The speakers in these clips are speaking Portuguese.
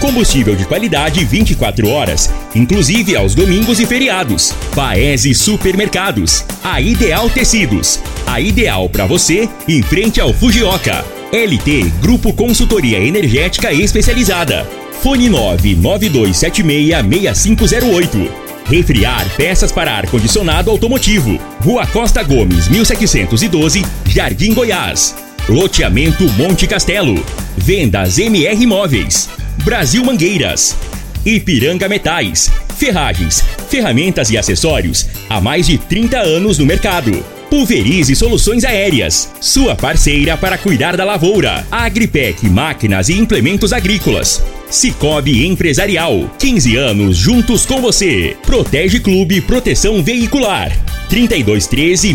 Combustível de qualidade 24 horas, inclusive aos domingos e feriados. Paese Supermercados. A Ideal Tecidos. A ideal para você em frente ao Fujioka. LT Grupo Consultoria Energética Especializada. Fone 992766508. Refriar peças para ar-condicionado automotivo. Rua Costa Gomes, 1712, Jardim Goiás. Loteamento Monte Castelo. Vendas MR Móveis. Brasil Mangueiras. Ipiranga Metais. Ferragens, ferramentas e acessórios há mais de 30 anos no mercado. Pulverize Soluções Aéreas, sua parceira para cuidar da lavoura. Agripec Máquinas e Implementos Agrícolas. Cicobi Empresarial, 15 anos juntos com você. Protege Clube Proteção Veicular. 3213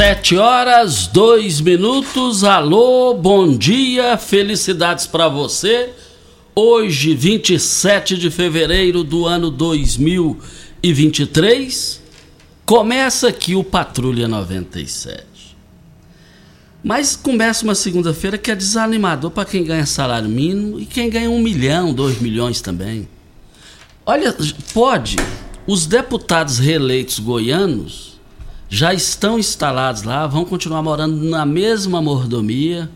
Sete horas, dois minutos. Alô, bom dia, felicidades para você. Hoje, 27 de fevereiro do ano 2023, começa aqui o Patrulha 97. Mas começa uma segunda-feira que é desanimador para quem ganha salário mínimo e quem ganha um milhão, dois milhões também. Olha, pode, os deputados reeleitos goianos já estão instalados lá, vão continuar morando na mesma mordomia.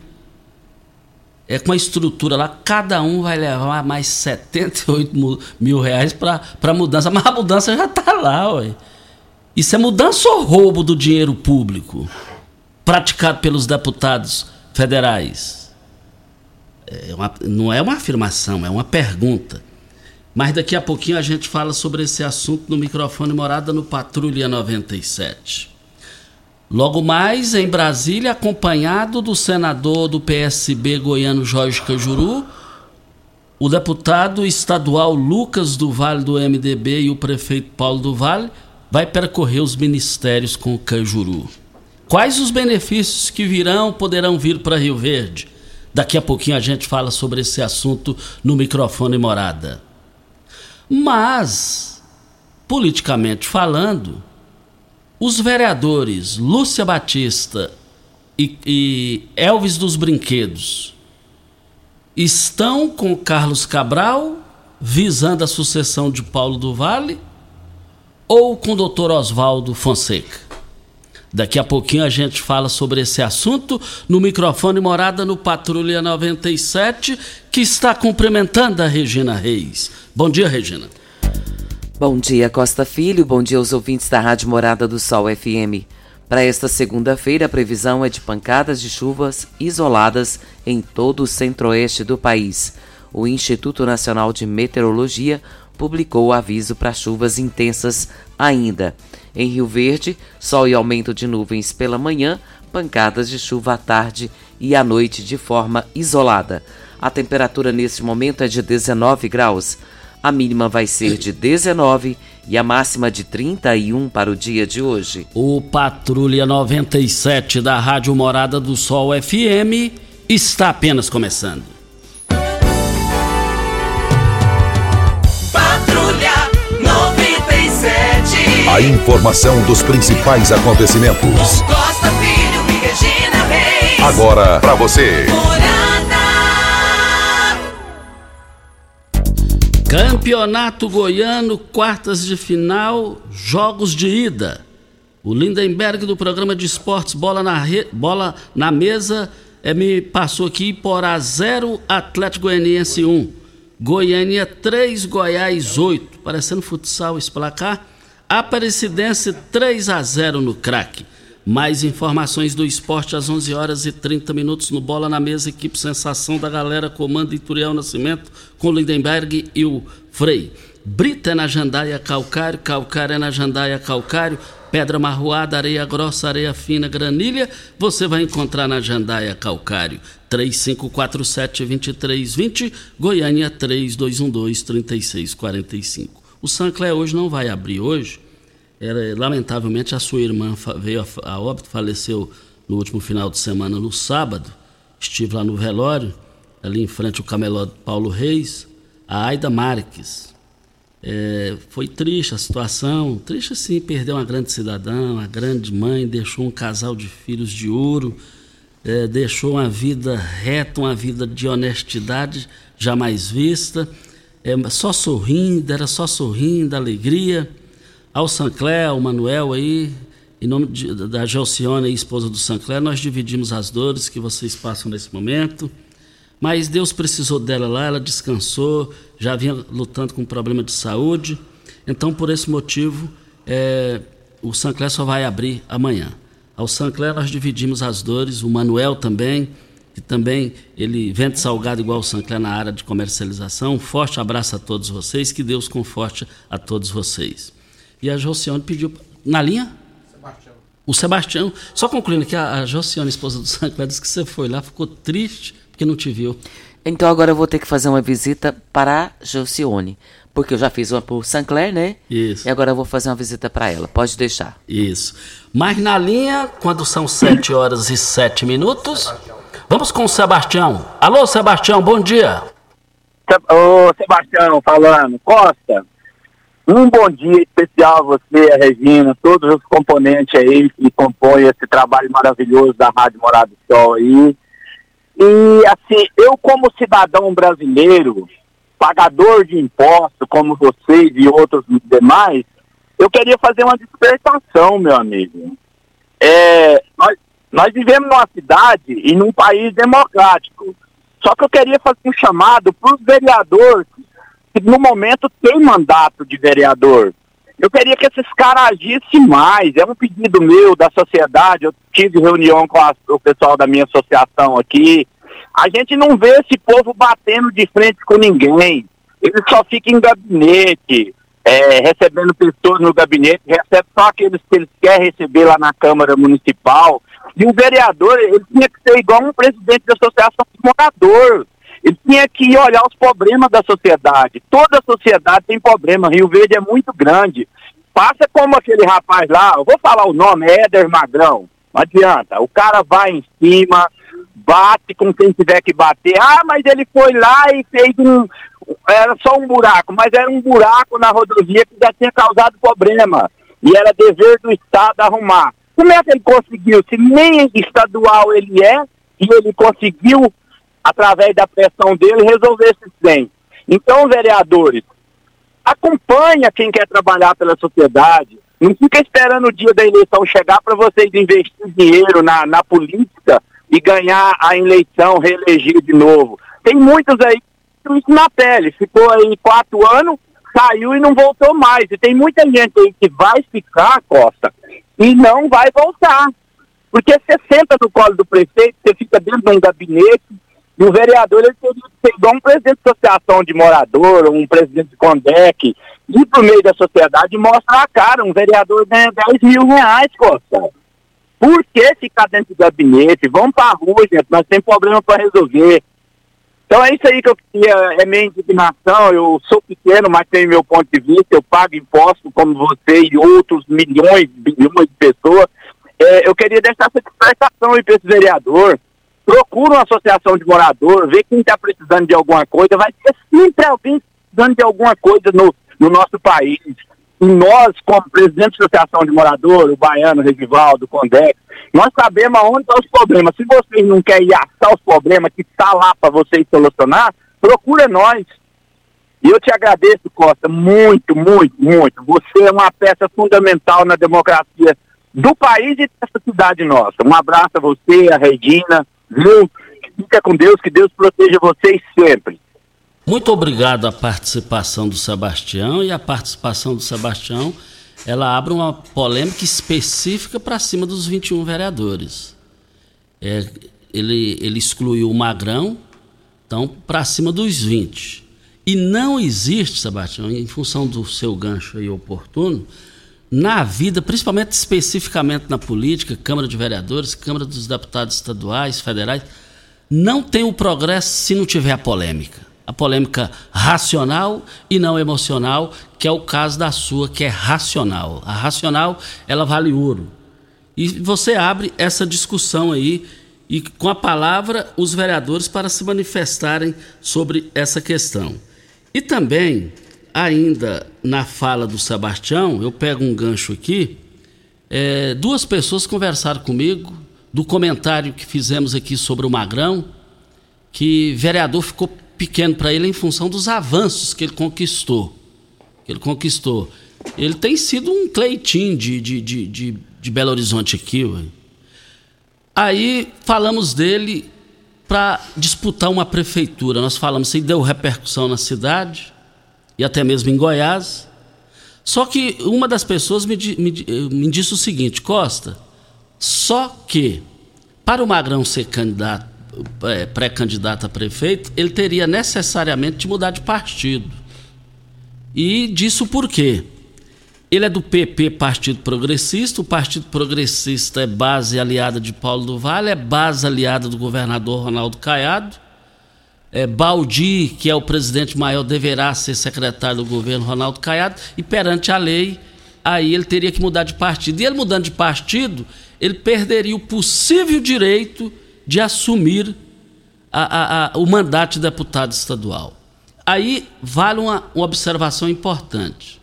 É com a estrutura lá, cada um vai levar mais 78 mil reais para mudança. Mas a mudança já está lá, ué. Isso é mudança ou roubo do dinheiro público praticado pelos deputados federais? É uma, não é uma afirmação, é uma pergunta. Mas daqui a pouquinho a gente fala sobre esse assunto no microfone Morada no Patrulha 97. Logo mais, em Brasília, acompanhado do senador do PSB goiano Jorge Cajuru, o deputado estadual Lucas do Vale do MDB e o prefeito Paulo do Vale vai percorrer os ministérios com o Cajuru. Quais os benefícios que virão, poderão vir para Rio Verde? Daqui a pouquinho a gente fala sobre esse assunto no microfone morada. Mas, politicamente falando, os vereadores Lúcia Batista e, e Elvis dos Brinquedos estão com Carlos Cabral visando a sucessão de Paulo do Vale ou com o doutor Oswaldo Fonseca? Daqui a pouquinho a gente fala sobre esse assunto no microfone Morada no Patrulha 97, que está cumprimentando a Regina Reis. Bom dia, Regina. Bom dia, Costa Filho. Bom dia aos ouvintes da Rádio Morada do Sol FM. Para esta segunda-feira, a previsão é de pancadas de chuvas isoladas em todo o centro-oeste do país. O Instituto Nacional de Meteorologia publicou o aviso para chuvas intensas ainda. Em Rio Verde, sol e aumento de nuvens pela manhã, pancadas de chuva à tarde e à noite de forma isolada. A temperatura neste momento é de 19 graus. A mínima vai ser de 19 e a máxima de 31 para o dia de hoje. O Patrulha 97 da Rádio Morada do Sol FM está apenas começando. A informação dos principais acontecimentos. Costa Filho e Regina Reis. Agora para você. Campeonato Goiano, quartas de final, jogos de ida. O Lindenberg do programa de esportes Bola na, Re... Bola na Mesa é, me passou aqui por a 0 Atlético Goianiense 1. Goiânia 3, Goiás 8. Parecendo futsal esse placar. Aparecidense 3 a 0 no craque. Mais informações do esporte às 11 horas e 30 minutos no Bola na Mesa, equipe Sensação da Galera, comando Ituriel Nascimento, com Lindenberg e o Frei. Brita é na Jandaia Calcário, Calcário é na Jandaia Calcário, Pedra Marroada, Areia Grossa, Areia Fina, Granilha, você vai encontrar na Jandaia Calcário. 3547-2320, Goiânia 3212-3645. O Sancler hoje não vai abrir hoje, era, lamentavelmente, a sua irmã veio a, a óbito, faleceu no último final de semana, no sábado. Estive lá no velório, ali em frente ao camelô Paulo Reis, a Aida Marques. É, foi triste a situação, triste sim, perdeu uma grande cidadã, uma grande mãe, deixou um casal de filhos de ouro, é, deixou uma vida reta, uma vida de honestidade jamais vista, é, só sorrindo, era só sorrindo, alegria ao Sancler, ao Manuel aí, em nome de, da Gelcione, esposa do Sancler, nós dividimos as dores que vocês passam nesse momento. Mas Deus precisou dela lá, ela descansou, já vinha lutando com um problema de saúde. Então, por esse motivo, é, o Sancler só vai abrir amanhã. Ao Sancler nós dividimos as dores, o Manuel também, que também ele vende salgado igual o Sancler na área de comercialização. Um forte abraço a todos vocês, que Deus conforte a todos vocês. E a Josiane pediu. Na linha? Sebastião. O Sebastião. Só concluindo que a, a Josiane, esposa do Sancler, disse que você foi lá, ficou triste porque não te viu. Então agora eu vou ter que fazer uma visita para a Josiane. Porque eu já fiz uma por Sancler, né? Isso. E agora eu vou fazer uma visita para ela. Pode deixar. Isso. Mas na linha, quando são 7 horas e 7 minutos, vamos com o Sebastião. Alô, Sebastião, bom dia. Ô, Sebastião, falando. Costa, um bom dia especial a você, a Regina, todos os componentes aí que compõem esse trabalho maravilhoso da Rádio Morada do Sol aí. E assim, eu como cidadão brasileiro, pagador de impostos, como vocês e outros demais, eu queria fazer uma dissertação, meu amigo. É, nós, nós vivemos numa cidade e num país democrático. Só que eu queria fazer um chamado para os vereadores que no momento tem mandato de vereador. Eu queria que esses caras agissem mais. É um pedido meu da sociedade. Eu tive reunião com a, o pessoal da minha associação aqui. A gente não vê esse povo batendo de frente com ninguém. Ele só fica em gabinete, é, recebendo pessoas no gabinete, recebe só aqueles que eles querem receber lá na Câmara Municipal. E o vereador, ele tinha que ser igual um presidente da associação de morador. Ele tinha que olhar os problemas da sociedade. Toda a sociedade tem problema. Rio Verde é muito grande. Passa como aquele rapaz lá, eu vou falar o nome, é Éder Magrão. Não adianta. O cara vai em cima, bate com quem tiver que bater. Ah, mas ele foi lá e fez um. Era só um buraco, mas era um buraco na rodovia que já tinha causado problema. E era dever do Estado arrumar. Como é que ele conseguiu? Se nem estadual ele é, e ele conseguiu através da pressão dele, resolver esses bem. Então, vereadores, acompanha quem quer trabalhar pela sociedade. Não fica esperando o dia da eleição chegar para vocês investir dinheiro na, na política e ganhar a eleição, reeleger de novo. Tem muitos aí que isso na pele. Ficou aí quatro anos, saiu e não voltou mais. E tem muita gente aí que vai ficar, Costa, e não vai voltar. Porque você senta no colo do prefeito, você fica dentro de um gabinete, e o vereador ele teria que ser igual um presidente de associação de morador, um presidente de Condec, ir para o meio da sociedade e mostrar a cara. Um vereador ganha 10 mil reais, Costa. Por que ficar dentro do gabinete? Vamos para a rua, gente, nós temos problema para resolver. Então é isso aí que eu queria, é minha indignação. Eu sou pequeno, mas tenho meu ponto de vista. Eu pago imposto como você e outros milhões, bilhões de pessoas. É, eu queria deixar essa expressão aí para esse vereador procura uma associação de morador, vê quem está precisando de alguma coisa, vai ter sempre alguém precisando de alguma coisa no, no nosso país. E nós, como presidente da Associação de Morador, o Baiano, o Regivaldo, o Condex, nós sabemos aonde estão os problemas. Se vocês não querem achar os problemas que está lá para vocês solucionar, procura nós. E eu te agradeço, Costa, muito, muito, muito. Você é uma peça fundamental na democracia do país e dessa cidade nossa. Um abraço a você, a Regina, Viu? Fica com Deus, que Deus proteja vocês sempre. Muito obrigado à participação do Sebastião e a participação do Sebastião, ela abre uma polêmica específica para cima dos 21 vereadores. É, ele, ele excluiu o Magrão, então para cima dos 20. E não existe, Sebastião, em função do seu gancho aí oportuno, na vida, principalmente especificamente na política, Câmara de Vereadores, Câmara dos Deputados Estaduais, Federais, não tem o progresso se não tiver a polêmica. A polêmica racional e não emocional, que é o caso da sua, que é racional. A racional, ela vale ouro. E você abre essa discussão aí e com a palavra os vereadores para se manifestarem sobre essa questão. E também, ainda na fala do Sebastião, eu pego um gancho aqui. É, duas pessoas conversaram comigo do comentário que fizemos aqui sobre o Magrão, que vereador ficou pequeno para ele em função dos avanços que ele conquistou. Que ele conquistou. Ele tem sido um cleitinho de, de, de, de, de Belo Horizonte aqui. Ué. Aí falamos dele para disputar uma prefeitura. Nós falamos se deu repercussão na cidade e até mesmo em Goiás. Só que uma das pessoas me, me, me disse o seguinte, Costa, só que para o Magrão ser candidato, é, pré-candidato a prefeito, ele teria necessariamente de mudar de partido. E disso por quê? Ele é do PP, Partido Progressista. O Partido Progressista é base aliada de Paulo do Vale, é base aliada do governador Ronaldo Caiado. É, Baldi, que é o presidente maior, deverá ser secretário do governo Ronaldo Caiado. E perante a lei, aí ele teria que mudar de partido. E ele mudando de partido, ele perderia o possível direito de assumir a, a, a, o mandato de deputado estadual. Aí vale uma, uma observação importante.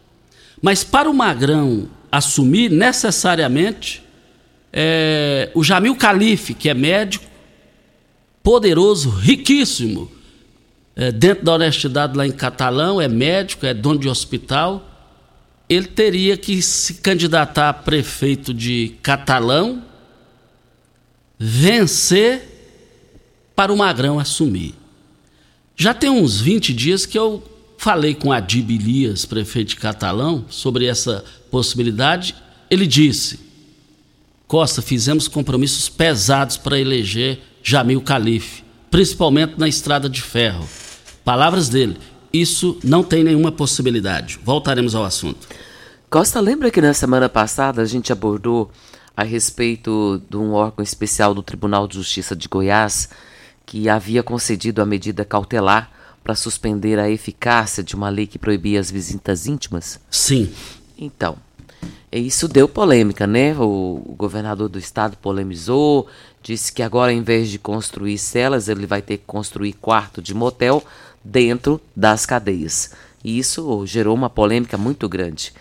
Mas para o Magrão assumir necessariamente, é, o Jamil Calife, que é médico, poderoso, riquíssimo, é, dentro da honestidade lá em Catalão, é médico, é dono de hospital, ele teria que se candidatar a prefeito de Catalão, vencer para o Magrão assumir. Já tem uns 20 dias que eu Falei com Adib Elias, prefeito de Catalão, sobre essa possibilidade. Ele disse: Costa, fizemos compromissos pesados para eleger Jamil Calife, principalmente na estrada de ferro. Palavras dele: isso não tem nenhuma possibilidade. Voltaremos ao assunto. Costa, lembra que na semana passada a gente abordou a respeito de um órgão especial do Tribunal de Justiça de Goiás que havia concedido a medida cautelar para suspender a eficácia de uma lei que proibia as visitas íntimas? Sim. Então, isso deu polêmica, né? O, governador do estado polemizou, disse que agora, em vez de construir celas, ele vai ter que construir quarto de motel dentro das cadeias. E isso gerou uma polêmica muito grande.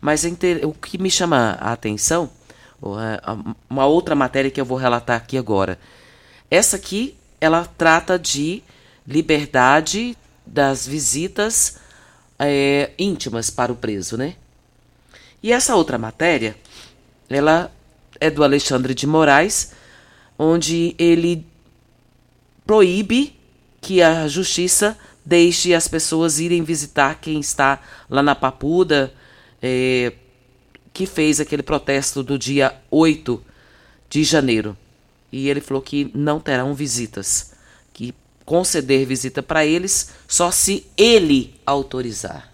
Mas o que me chama a atenção, uma outra matéria que eu vou relatar aqui agora. Essa aqui, ela trata de liberdade das visitas é, íntimas para o preso, né? E essa outra matéria, ela é do Alexandre de Moraes, onde ele proíbe que a justiça deixe as pessoas irem visitar quem está lá na Papuda, é, que fez aquele protesto do dia 8 de janeiro. E ele falou que não terão visitas, que conceder visita para eles só se ele autorizar.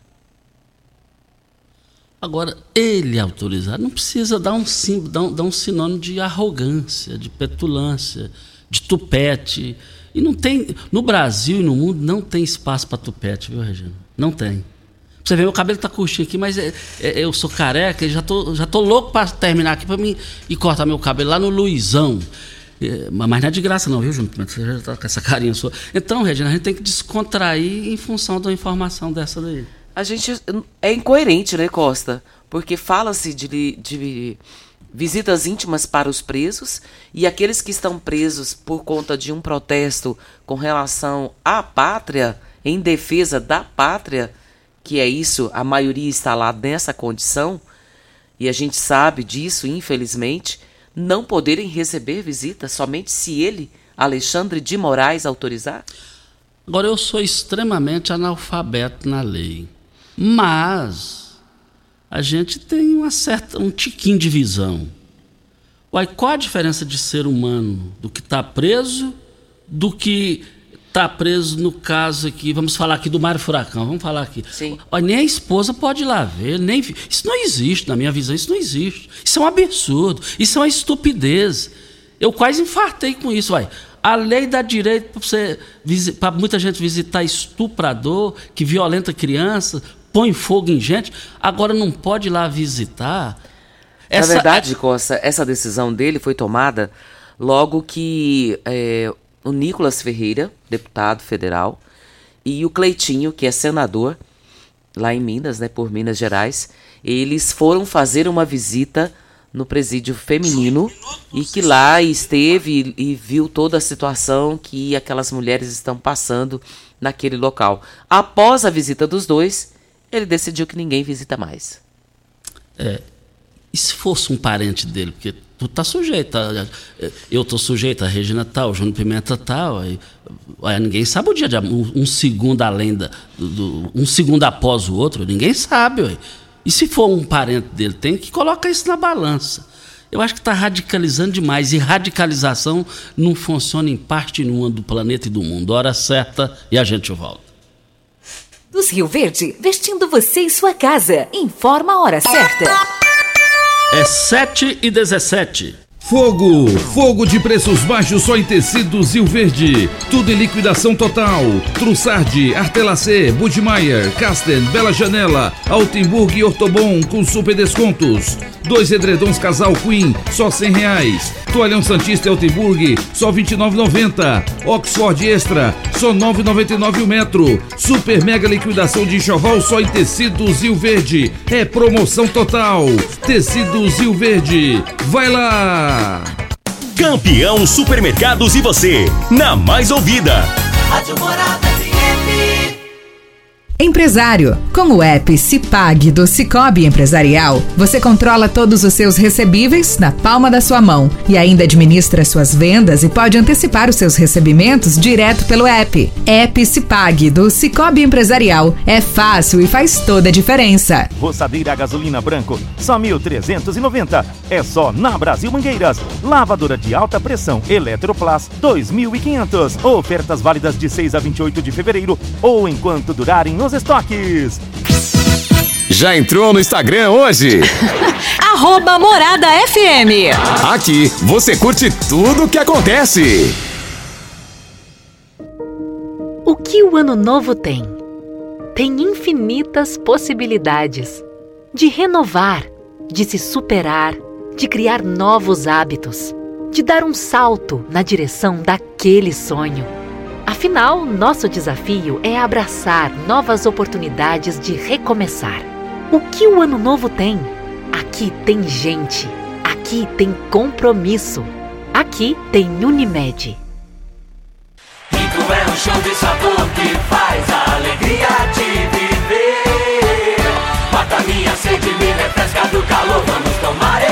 Agora, ele autorizar não precisa dar um, sim, dar, um, dar um sinônimo de arrogância, de petulância, de tupete. E não tem. No Brasil e no mundo não tem espaço para tupete, viu, Regina? Não tem. Você vê, meu cabelo tá curtinho aqui, mas é, é, eu sou careca já tô, já tô louco para terminar aqui para mim e cortar meu cabelo lá no Luizão. É, mas não é de graça não, viu, Júnior? Você já está com essa carinha sua. Então, Regina, a gente tem que descontrair em função da informação dessa daí. A gente é incoerente, né, Costa? Porque fala-se de, de visitas íntimas para os presos e aqueles que estão presos por conta de um protesto com relação à pátria, em defesa da pátria, que é isso, a maioria está lá nessa condição, e a gente sabe disso, infelizmente não poderem receber visita somente se ele, Alexandre de Moraes, autorizar? Agora, eu sou extremamente analfabeto na lei. Mas a gente tem uma certa, um tiquinho de visão. Uai, qual a diferença de ser humano do que está preso do que está preso no caso aqui, vamos falar aqui do Mário Furacão, vamos falar aqui. Sim. Olha, nem a esposa pode ir lá ver, nem isso não existe, na minha visão, isso não existe. Isso é um absurdo, isso é uma estupidez. Eu quase infartei com isso, vai. A lei dá direito para muita gente visitar estuprador, que violenta criança, põe fogo em gente, agora não pode ir lá visitar. Essa... Na verdade, Costa, essa decisão dele foi tomada logo que é, o Nicolas Ferreira, deputado federal, e o Cleitinho, que é senador lá em Minas, né, por Minas Gerais, eles foram fazer uma visita no presídio feminino e que lá esteve e, e viu toda a situação que aquelas mulheres estão passando naquele local. Após a visita dos dois, ele decidiu que ninguém visita mais. É, e se fosse um parente dele? Porque tu tá sujeito. Eu tô sujeito, a Regina tal, o Júnior Pimenta tal. Aí, aí, ninguém sabe o dia de um, um segundo além da. Do, um segundo após o outro, ninguém sabe. Ué. E se for um parente dele, tem que colocar isso na balança. Eu acho que está radicalizando demais. E radicalização não funciona em parte nenhuma do planeta e do mundo. Hora certa e a gente volta. Dos Rio Verde, vestindo você e sua casa. Informa a hora certa. É 7 e 17. Fogo! Fogo de preços baixos só em tecidos Rio Verde. Tudo em liquidação total. Trussardi, Artelacê, Budmeier, Casten, Bela Janela, Altenburg e Ortobon com super descontos. Dois edredons casal Queen, só cem reais. Toalhão Santista Altenburg, só R$ 29,90. Oxford Extra, só 9,99 o metro. Super mega liquidação de enxoval só em tecidos Rio Verde. É promoção total. Tecidos Rio Verde. Vai lá! Campeão Supermercados e você, na mais ouvida. Rádio Morada. Empresário. Com o app Cipag do Cicobi Empresarial, você controla todos os seus recebíveis na palma da sua mão e ainda administra suas vendas e pode antecipar os seus recebimentos direto pelo app. App Cipag do Cicobi Empresarial. É fácil e faz toda a diferença. Roçadeira gasolina branco, só 1.390. É só na Brasil Mangueiras. Lavadora de alta pressão Eletroplas, 2.500. Ofertas válidas de 6 a 28 de fevereiro ou enquanto durarem os estoques. Já entrou no Instagram hoje? Arroba Morada FM. Aqui você curte tudo o que acontece. O que o ano novo tem? Tem infinitas possibilidades de renovar, de se superar, de criar novos hábitos, de dar um salto na direção daquele sonho. Afinal, nosso desafio é abraçar novas oportunidades de recomeçar. O que o ano novo tem? Aqui tem gente. Aqui tem compromisso. Aqui tem Unimed. Rico é um show de sabor que faz a alegria de viver. Mata minha sede, me refresca do calor. Vamos tomar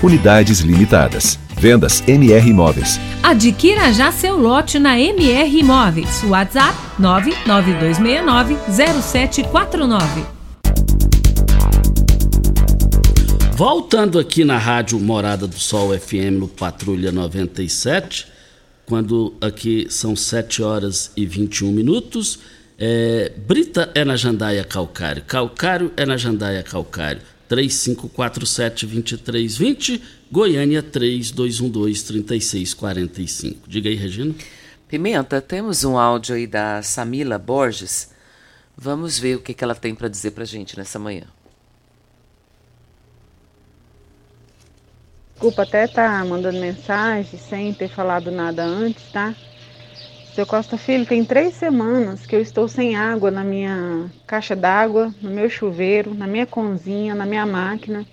Unidades limitadas. Vendas MR Imóveis. Adquira já seu lote na MR Imóveis. WhatsApp 992690749. Voltando aqui na rádio Morada do Sol FM no Patrulha 97, quando aqui são 7 horas e 21 minutos. É, Brita é na Jandaia Calcário, Calcário é na Jandaia Calcário. 3547-2320, Goiânia 3212-3645. Diga aí, Regina. Pimenta, temos um áudio aí da Samila Borges. Vamos ver o que, que ela tem para dizer para gente nessa manhã. Desculpa até estar tá mandando mensagem sem ter falado nada antes, tá? Seu Costa Filho, tem três semanas que eu estou sem água na minha caixa d'água, no meu chuveiro, na minha cozinha, na minha máquina.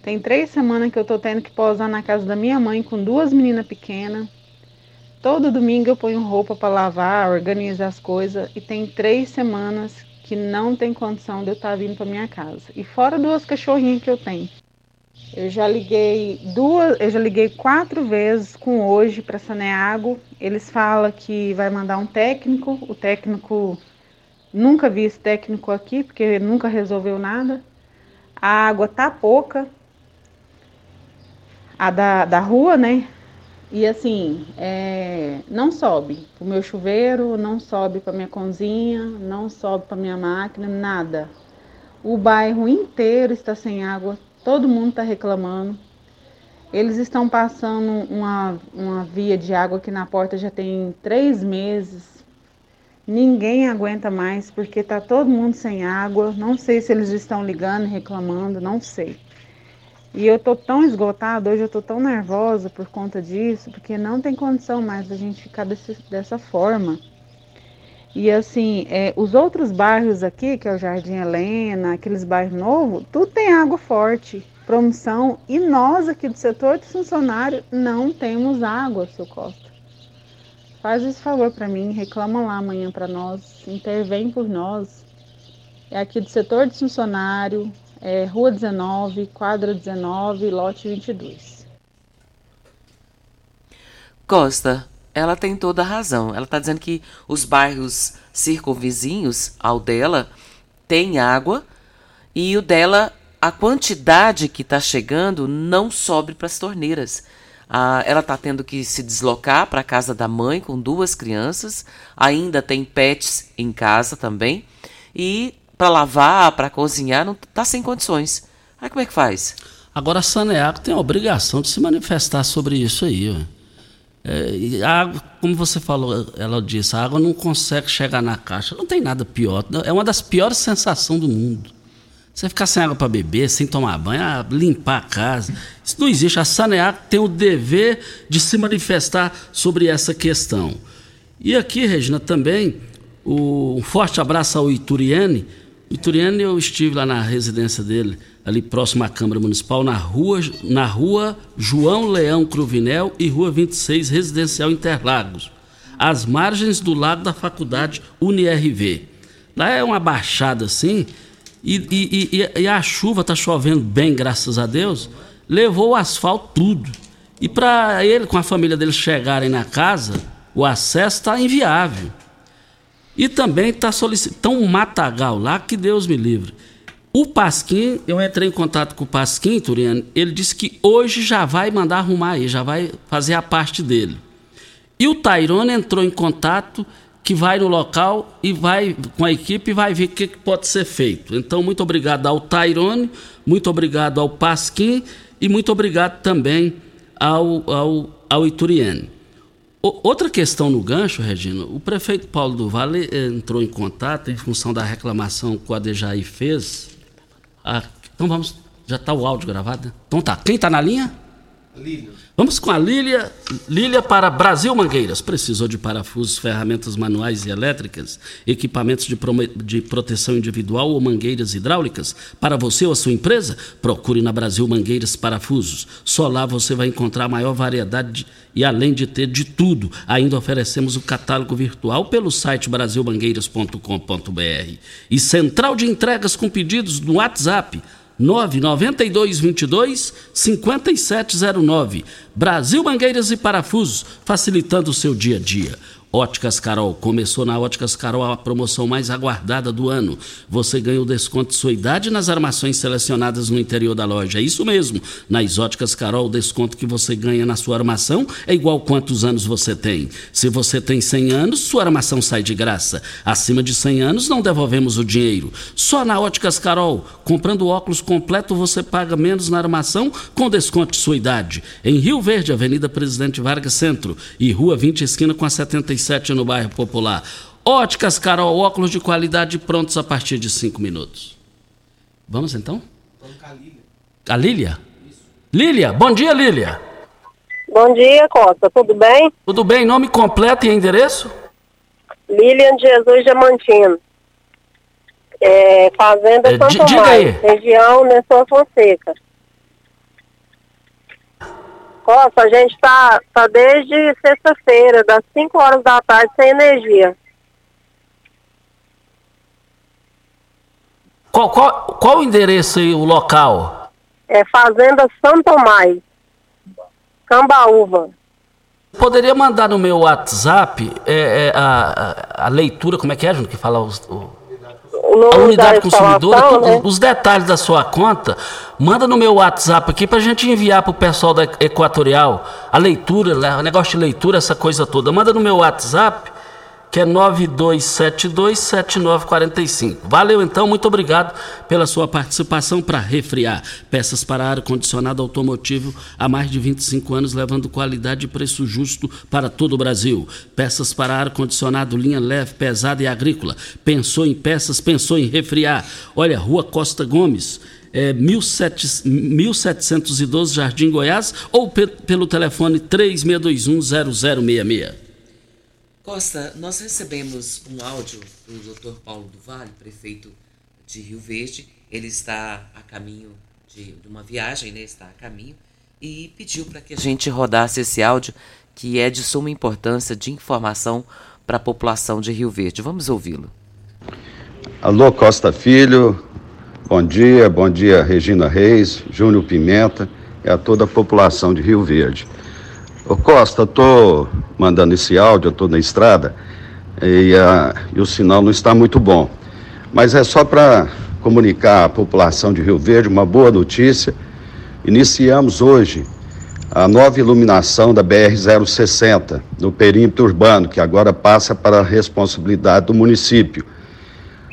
Tem três semanas que eu estou tendo que pousar na casa da minha mãe com duas meninas pequenas. Todo domingo eu ponho roupa para lavar, organizo as coisas e tem três semanas que não tem condição de eu estar tá vindo para minha casa. E fora duas cachorrinhas que eu tenho. Eu já liguei duas, eu já liguei quatro vezes com hoje para Saneago. Eles falam que vai mandar um técnico. O técnico nunca vi esse técnico aqui porque nunca resolveu nada. A água tá pouca, a da, da rua, né? E assim, é, não sobe o meu chuveiro, não sobe para minha cozinha, não sobe para minha máquina, nada. O bairro inteiro está sem água, todo mundo está reclamando. Eles estão passando uma, uma via de água aqui na porta já tem três meses. Ninguém aguenta mais porque está todo mundo sem água. Não sei se eles estão ligando reclamando, não sei. E eu tô tão esgotada, hoje eu tô tão nervosa por conta disso, porque não tem condição mais da gente ficar desse, dessa forma. E assim, é, os outros bairros aqui, que é o Jardim Helena, aqueles bairros novos, tudo tem água forte, promoção, e nós aqui do setor de funcionário não temos água, seu Costa. Faz esse favor para mim, reclama lá amanhã para nós, intervém por nós. É aqui do setor de funcionário, é Rua 19, quadra 19, lote 22. Costa, ela tem toda a razão. Ela está dizendo que os bairros circunvizinhos ao dela tem água e o dela, a quantidade que está chegando não sobe para as torneiras. Ah, ela está tendo que se deslocar para a casa da mãe com duas crianças, ainda tem pets em casa também, e para lavar, para cozinhar, não está sem condições. Aí como é que faz? Agora a Saneago tem a obrigação de se manifestar sobre isso aí. Ó. É, a água, como você falou, ela disse, a água não consegue chegar na caixa. Não tem nada pior. É uma das piores sensações do mundo. Você ficar sem água para beber, sem tomar banho, ah, limpar a casa. Isso não existe. A Saneago tem o dever de se manifestar sobre essa questão. E aqui, Regina, também, o, um forte abraço ao Ituriane. O Ituriane, eu estive lá na residência dele ali próximo à Câmara Municipal, na rua, na rua João Leão Cruvinel e Rua 26, Residencial Interlagos, às margens do lado da Faculdade UniRV. Lá é uma baixada assim, e, e, e, e a chuva está chovendo bem, graças a Deus, levou o asfalto tudo. E para ele, com a família dele chegarem na casa, o acesso está inviável. E também está solicitando um matagal lá, que Deus me livre. O Pasquim, eu entrei em contato com o Pasquim, Turiano, ele disse que hoje já vai mandar arrumar aí, já vai fazer a parte dele. E o Tairone entrou em contato que vai no local e vai com a equipe e vai ver o que pode ser feito. Então, muito obrigado ao Tairone, muito obrigado ao Pasquim e muito obrigado também ao, ao, ao Ituriane. O, outra questão no gancho, Regina, o prefeito Paulo do Vale eh, entrou em contato em função da reclamação que o Adejaí fez ah, então vamos. Já está o áudio gravado? Né? Então tá. Quem está na linha? Vamos com a Lília. Lília para Brasil Mangueiras. Precisou de parafusos, ferramentas manuais e elétricas, equipamentos de, de, proteção individual ou mangueiras hidráulicas? Para você ou a sua empresa? Procure na Brasil Mangueiras Parafusos. Só lá você vai encontrar a maior variedade de, e, além de ter de tudo, ainda oferecemos o catálogo virtual pelo site brasilmangueiras.com.br. E central de entregas com pedidos no WhatsApp 992 22 5709. Brasil Mangueiras e Parafusos, facilitando o seu dia a dia. Óticas Carol. Começou na Óticas Carol a promoção mais aguardada do ano. Você ganha o desconto de sua idade nas armações selecionadas no interior da loja. É isso mesmo. Nas Óticas Carol, o desconto que você ganha na sua armação é igual quantos anos você tem. Se você tem 100 anos, sua armação sai de graça. Acima de 100 anos, não devolvemos o dinheiro. Só na Óticas Carol, comprando óculos completo, você paga menos na armação com desconto de sua idade. Em Rio Verde, Avenida Presidente Vargas Centro e Rua 20, esquina com a 75 no bairro Popular. Óticas Carol, óculos de qualidade prontos a partir de 5 minutos. Vamos então? Vamos com a Lília. A Lília? Isso. Lília, bom dia, Lília. Bom dia, Costa. Tudo bem? Tudo bem. Nome completo e endereço? Lilian Jesus Diamantino. É, Fazenda é, Santo Tomás, região Nestor Fonseca. Costa, a gente está tá desde sexta-feira, das 5 horas da tarde, sem energia. Qual, qual, qual o endereço e o local? É Fazenda São Tomás, Cambaúva. Poderia mandar no meu WhatsApp é, é, a, a, leitura, como é que é, Júnior, que fala os, o, a unidade consumidora, né? os detalhes da sua conta, manda no meu WhatsApp aqui para a gente enviar para o pessoal da Equatorial a leitura, o negócio de leitura, essa coisa toda. Manda no meu WhatsApp, que é 92727945. Valeu então, muito obrigado pela sua participação para refriar. Peças para ar-condicionado automotivo há mais de 25 anos, levando qualidade e preço justo para todo o Brasil. Peças para ar-condicionado, linha leve, pesada e agrícola. Pensou em peças, pensou em refriar. Olha, Rua Costa Gomes. É, 1712 Jardim Goiás ou pe pelo telefone 36210066. Costa, nós recebemos um áudio do Dr. Paulo do Vale, prefeito de Rio Verde. Ele está a caminho de, de uma viagem, né? Está a caminho e pediu para que a gente rodasse esse áudio que é de suma importância de informação para a população de Rio Verde. Vamos ouvi-lo. Alô Costa Filho, bom dia, bom dia Regina Reis, Júnior Pimenta e a toda a população de Rio Verde. Ô Costa, eu tô mandando esse áudio, eu tô na estrada e, a, e o sinal não está muito bom. Mas é só para comunicar à população de Rio Verde uma boa notícia. Iniciamos hoje a nova iluminação da BR-060 no perímetro urbano, que agora passa para a responsabilidade do município.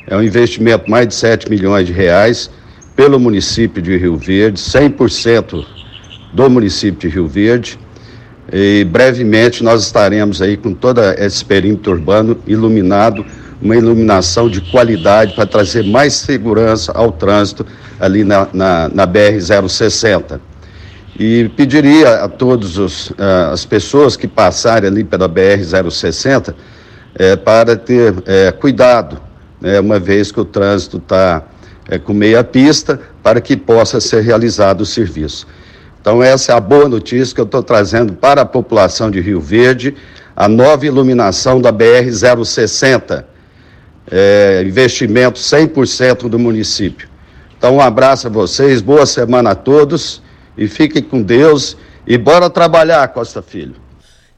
É um investimento de mais de 7 milhões de reais pelo município de Rio Verde, 100% do município de Rio Verde e brevemente nós estaremos aí com todo esse perímetro urbano iluminado, uma iluminação de qualidade para trazer mais segurança ao trânsito ali na, na, na BR-060. E pediria a todas uh, as pessoas que passarem ali pela BR-060 eh, para ter eh, cuidado, né, uma vez que o trânsito está eh, com meia pista, para que possa ser realizado o serviço. Então, essa é a boa notícia que eu estou trazendo para a população de Rio Verde, a nova iluminação da BR-060, é, investimento 100% do município. Então, um abraço a vocês, boa semana a todos e fiquem com Deus e bora trabalhar, Costa Filho.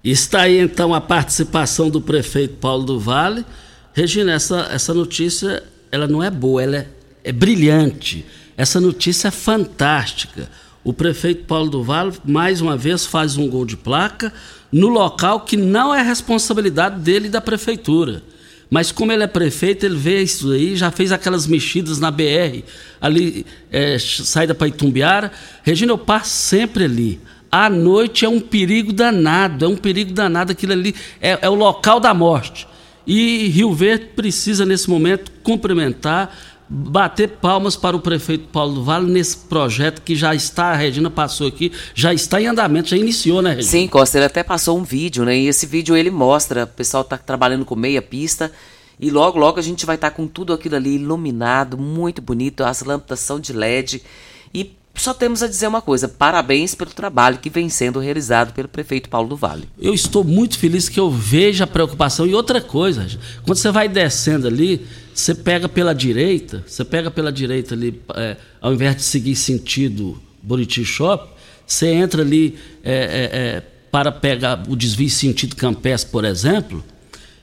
Está aí então a participação do prefeito Paulo do Vale. Regina, essa, essa notícia ela não é boa, ela é, é brilhante. Essa notícia é fantástica o prefeito Paulo do Vale, mais uma vez, faz um gol de placa no local que não é responsabilidade dele e da prefeitura. Mas como ele é prefeito, ele vê isso aí, já fez aquelas mexidas na BR, ali, é, saída para Itumbiara. Regina, eu passo sempre ali. À noite é um perigo danado, é um perigo danado aquilo ali, é, é o local da morte. E Rio Verde precisa, nesse momento, cumprimentar bater palmas para o prefeito Paulo do Vale nesse projeto que já está, a Regina passou aqui, já está em andamento, já iniciou, né, Regina? Sim, Costa, ele até passou um vídeo, né? E esse vídeo ele mostra, o pessoal está trabalhando com meia pista e logo, logo a gente vai estar tá com tudo aquilo ali iluminado, muito bonito, as lâmpadas são de LED só temos a dizer uma coisa: parabéns pelo trabalho que vem sendo realizado pelo prefeito Paulo do Vale. Eu estou muito feliz que eu vejo a preocupação. E outra coisa, quando você vai descendo ali, você pega pela direita, você pega pela direita ali, é, ao invés de seguir sentido Buriti Shop, você entra ali é, é, é, para pegar o desvio sentido Campestre, por exemplo.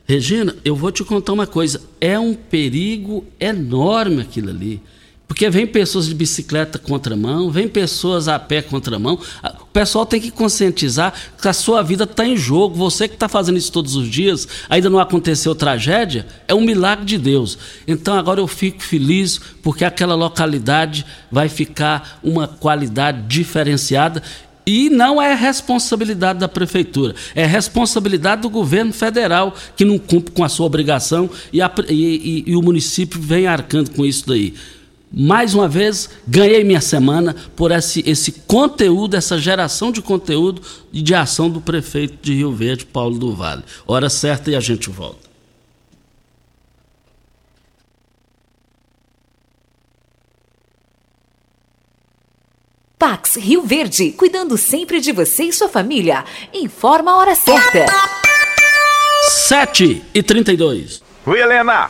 Regina, eu vou te contar uma coisa: é um perigo enorme aquilo ali. Porque vem pessoas de bicicleta contramão, vem pessoas a pé contramão. O pessoal tem que conscientizar que a sua vida está em jogo. Você que está fazendo isso todos os dias, ainda não aconteceu tragédia, é um milagre de Deus. Então agora eu fico feliz porque aquela localidade vai ficar uma qualidade diferenciada e não é responsabilidade da prefeitura, é responsabilidade do governo federal que não cumpre com a sua obrigação e, a, e, e, e o município vem arcando com isso daí mais uma vez, ganhei minha semana por esse, esse conteúdo, essa geração de conteúdo e de ação do prefeito de Rio Verde, Paulo do Vale. Hora certa e a gente volta. Pax Rio Verde, cuidando sempre de você e sua família. Informa a hora certa. 7 e 32 Oi, Helena!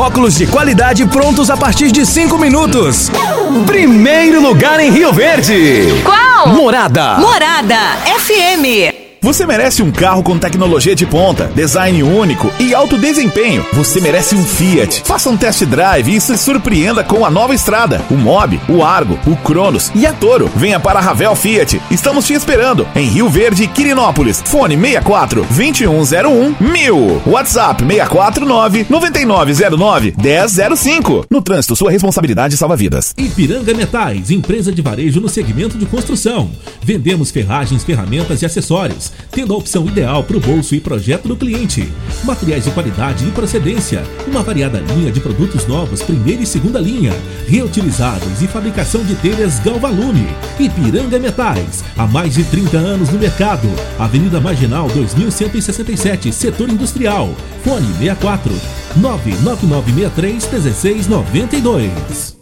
óculos de qualidade prontos a partir de 5 minutos. Primeiro lugar em Rio Verde. Qual? Morada. Morada FM. Você merece um carro com tecnologia de ponta, design único e alto desempenho. Você merece um Fiat. Faça um test drive e se surpreenda com a nova estrada, o Mob, o Argo, o Cronos e a Toro. Venha para a Ravel Fiat. Estamos te esperando em Rio Verde, Quirinópolis. Fone 64 2101 1000. WhatsApp 649 9909 1005. No trânsito, sua responsabilidade salva vidas. Ipiranga Metais, empresa de varejo no segmento de construção. Vendemos ferragens, ferramentas e acessórios, tendo a opção ideal para o bolso e projeto do cliente. Materiais de qualidade e procedência. Uma variada linha de produtos novos, primeira e segunda linha, reutilizáveis e fabricação de telhas Galvalume. Ipiranga Metais, há mais de 30 anos no mercado. Avenida Marginal 2167, setor industrial. Fone 64 99963 1692.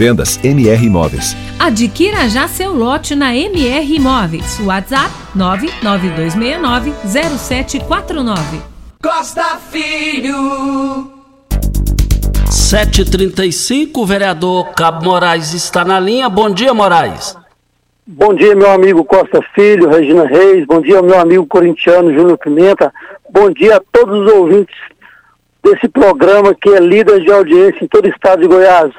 Vendas MR Imóveis. Adquira já seu lote na MR Imóveis. WhatsApp 992690749. Costa Filho. 7h35, o vereador Cabo Moraes está na linha. Bom dia, Moraes. Bom dia, meu amigo Costa Filho, Regina Reis. Bom dia, meu amigo corintiano Júnior Pimenta. Bom dia a todos os ouvintes desse programa que é líder de audiência em todo o estado de Goiás.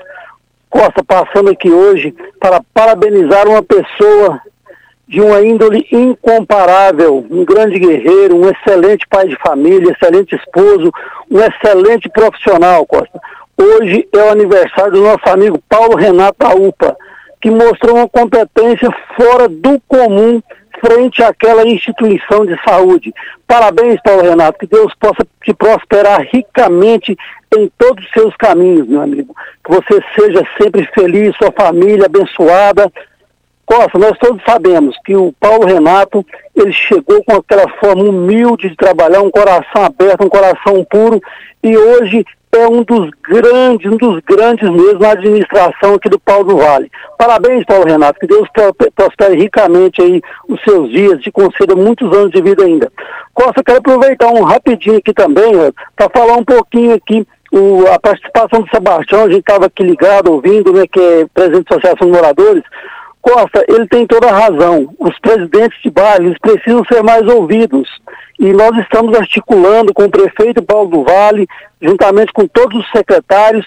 Costa, passando aqui hoje para parabenizar uma pessoa de uma índole incomparável, um grande guerreiro, um excelente pai de família, excelente esposo, um excelente profissional, Costa. Hoje é o aniversário do nosso amigo Paulo Renato da UPA, que mostrou uma competência fora do comum frente àquela instituição de saúde. Parabéns, Paulo Renato, que Deus possa te prosperar ricamente em todos os seus caminhos, meu amigo. Que você seja sempre feliz, sua família abençoada. Costa, nós todos sabemos que o Paulo Renato, ele chegou com aquela forma humilde de trabalhar, um coração aberto, um coração puro, e hoje é um dos grandes, um dos grandes mesmo na administração aqui do Paulo do Vale. Parabéns, Paulo Renato, que Deus prospere ricamente aí os seus dias, te conceda muitos anos de vida ainda. Costa, quero aproveitar um rapidinho aqui também, para falar um pouquinho aqui o, a participação do Sebastião, a gente estava aqui ligado, ouvindo, né, que é presidente da Associação de Moradores. Costa, ele tem toda a razão. Os presidentes de bairro eles precisam ser mais ouvidos. E nós estamos articulando com o prefeito Paulo do Vale, juntamente com todos os secretários,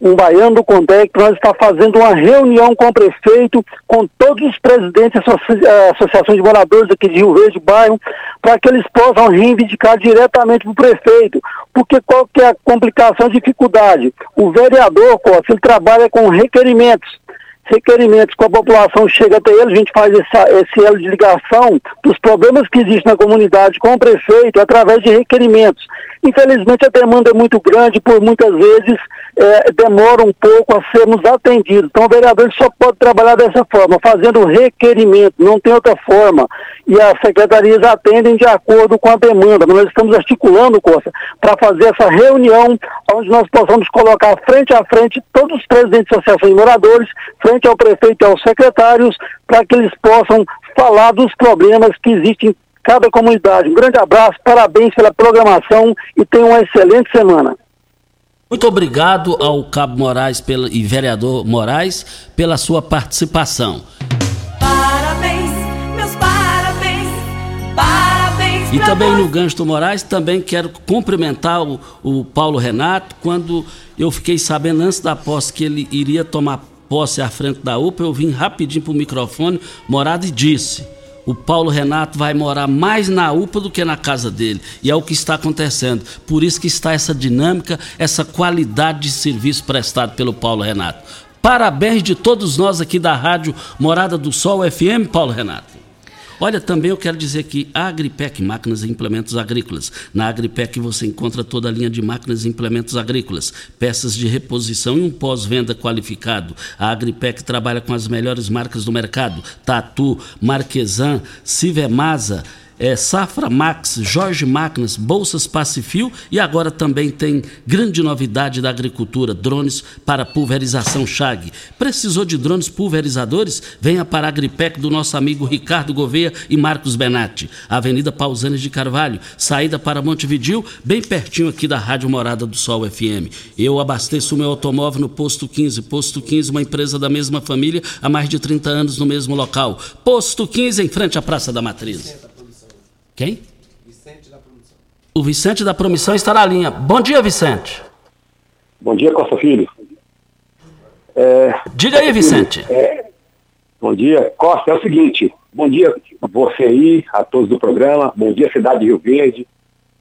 um baiano do Condec, nós está fazendo uma reunião com o prefeito, com todos os presidentes da eh, Associação de Moradores aqui de Rio Verde, bairro, para que eles possam reivindicar diretamente para o prefeito. Porque qual que é complicação, dificuldade? O vereador, Costa, ele trabalha com requerimentos requerimentos com a população chega até ele, a gente faz essa, esse elo de ligação dos problemas que existem na comunidade com o prefeito através de requerimentos. Infelizmente a demanda é muito grande, por muitas vezes é, demora um pouco a sermos atendidos. Então o vereador só pode trabalhar dessa forma, fazendo requerimento, não tem outra forma. E as secretarias atendem de acordo com a demanda. Nós estamos articulando, Costa, para fazer essa reunião onde nós possamos colocar frente a frente todos os presidentes de associações de moradores, frente ao prefeito e aos secretários, para que eles possam falar dos problemas que existem em cada comunidade. Um grande abraço, parabéns pela programação e tenham uma excelente semana. Muito obrigado ao Cabo Moraes pela, e vereador Moraes pela sua participação. Parabéns, meus parabéns, parabéns. E também no gancho do Moraes, também quero cumprimentar o, o Paulo Renato. Quando eu fiquei sabendo antes da posse que ele iria tomar posse à frente da UPA, eu vim rapidinho para o microfone, morado e disse o Paulo Renato vai morar mais na UPA do que na casa dele. E é o que está acontecendo. Por isso que está essa dinâmica, essa qualidade de serviço prestado pelo Paulo Renato. Parabéns de todos nós aqui da Rádio Morada do Sol FM, Paulo Renato. Olha, também eu quero dizer que a Agripec Máquinas e Implementos Agrícolas. Na Agripec você encontra toda a linha de máquinas e implementos agrícolas, peças de reposição e um pós-venda qualificado. A Agripec trabalha com as melhores marcas do mercado: Tatu, Marquesan, Civemasa é, Safra Max, Jorge Máquinas, Bolsas Pacifil e agora também tem grande novidade da agricultura, drones para pulverização Chag. Precisou de drones pulverizadores? Venha para a Agripec do nosso amigo Ricardo Gouveia e Marcos Benatti. Avenida Pausanes de Carvalho, saída para Montevidil, bem pertinho aqui da Rádio Morada do Sol FM. Eu abasteço meu automóvel no Posto 15. Posto 15, uma empresa da mesma família há mais de 30 anos no mesmo local. Posto 15, em frente à Praça da Matriz. Quem? Vicente da Promissão. O Vicente da Promissão está na linha. Bom dia, Vicente. Bom dia, Costa Filho. É, Diga aí, Vicente. É, bom dia. Costa, é o seguinte. Bom dia a você aí, a todos do programa. Bom dia, cidade de Rio Verde.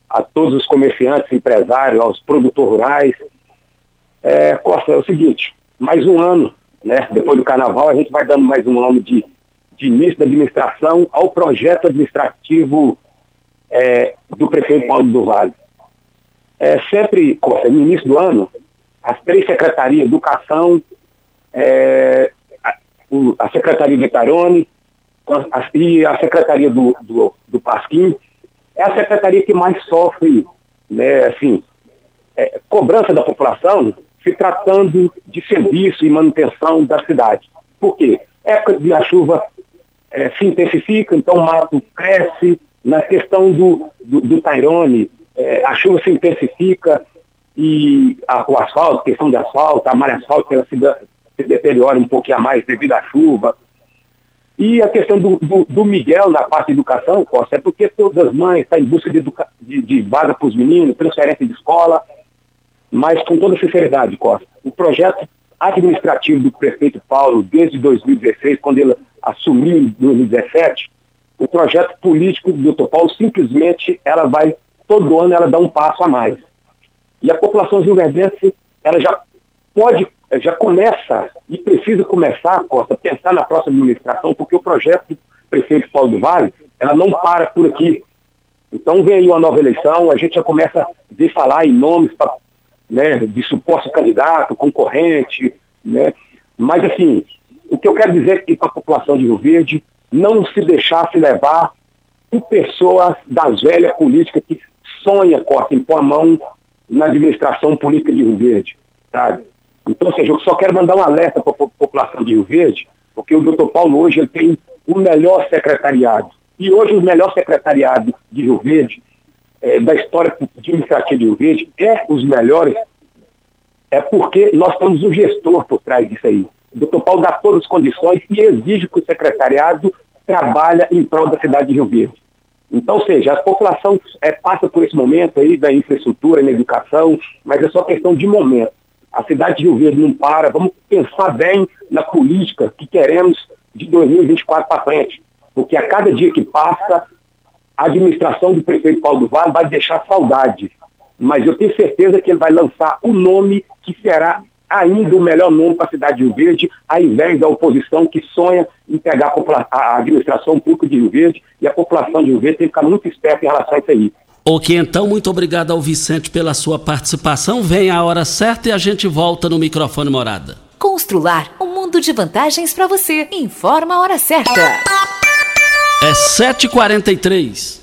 A todos os comerciantes, empresários, aos produtores rurais. É, Costa, é o seguinte. Mais um ano, né? Depois do carnaval, a gente vai dando mais um ano de, de início da administração ao projeto administrativo é, do prefeito Paulo do Vale. É, sempre, no início do ano, as três secretarias, Educação, é, a, a Secretaria de Tarone a, e a Secretaria do, do, do Pasquim, é a secretaria que mais sofre, né, assim, é, cobrança da população se tratando de serviço e manutenção da cidade. Por quê? Época de a chuva é, se intensifica, então o mato cresce. Na questão do, do, do Tairone, é, a chuva se intensifica e a, o asfalto, questão de asfalto, a malha asfalto ela se, se deteriora um pouquinho a mais devido à chuva. E a questão do, do, do, Miguel na parte de educação, Costa, é porque todas as mães estão em busca de, de, de vaga para os meninos, transferência de escola, mas com toda sinceridade, Costa, o projeto administrativo do prefeito Paulo, desde 2016, quando ele assumiu em 2017, o projeto político do doutor Paulo simplesmente ela vai, todo ano ela dá um passo a mais. E a população rio-verdense, ela já pode, já começa e precisa começar, Costa, a pensar na próxima administração, porque o projeto do prefeito Paulo do Vale, ela não para por aqui. Então vem aí uma nova eleição, a gente já começa a ver falar em nomes para né, de suposto candidato, concorrente, né? Mas assim, o que eu quero dizer aqui para a população de Rio Verde, não se deixasse levar por pessoas das velhas políticas que sonham, Costa, em pôr a mão na administração política de Rio Verde, sabe? Então, ou seja, eu só quero mandar um alerta para a população de Rio Verde, porque o doutor Paulo hoje ele tem o melhor secretariado. E hoje o melhor secretariado de Rio Verde é, da história administrativa de Rio Verde é os melhores, é porque nós temos um gestor por trás disso aí. O doutor Paulo dá todas as condições e exige que o secretariado trabalhe em prol da cidade de Rio Verde. Então, ou seja, a população é, passa por esse momento aí da infraestrutura, na educação, mas é só questão de momento. A cidade de Rio Verde não para, vamos pensar bem na política que queremos de 2024 para frente. Porque a cada dia que passa, a administração do prefeito Paulo do Vale vai deixar saudade. Mas eu tenho certeza que ele vai lançar o nome que será ainda o melhor nome para a cidade de Rio Verde, ao invés da oposição que sonha em pegar a, administração pública de Rio Verde e a população de Rio Verde tem que ficar muito esperta em relação a isso aí. Ok, então, muito obrigado ao Vicente pela sua participação. Vem a hora certa e a gente volta no microfone morada. Constrular um mundo de vantagens para você. Informa a hora certa. É 7h43.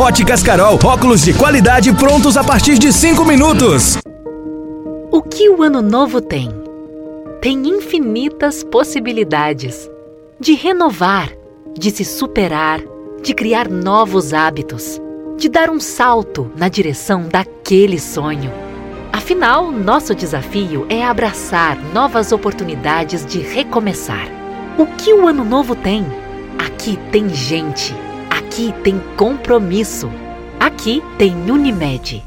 Óticas Carol, Óculos de qualidade prontos a partir de 5 minutos. O que o Ano Novo tem? Tem infinitas possibilidades de renovar, de se superar, de criar novos hábitos, de dar um salto na direção daquele sonho. Afinal, nosso desafio é abraçar novas oportunidades de recomeçar. O que o Ano Novo tem? Aqui tem gente, aqui tem compromisso Aqui tem Unimed.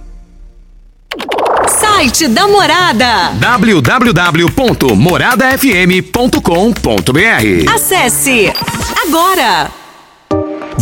Site da Morada www.moradafm.com.br Acesse agora!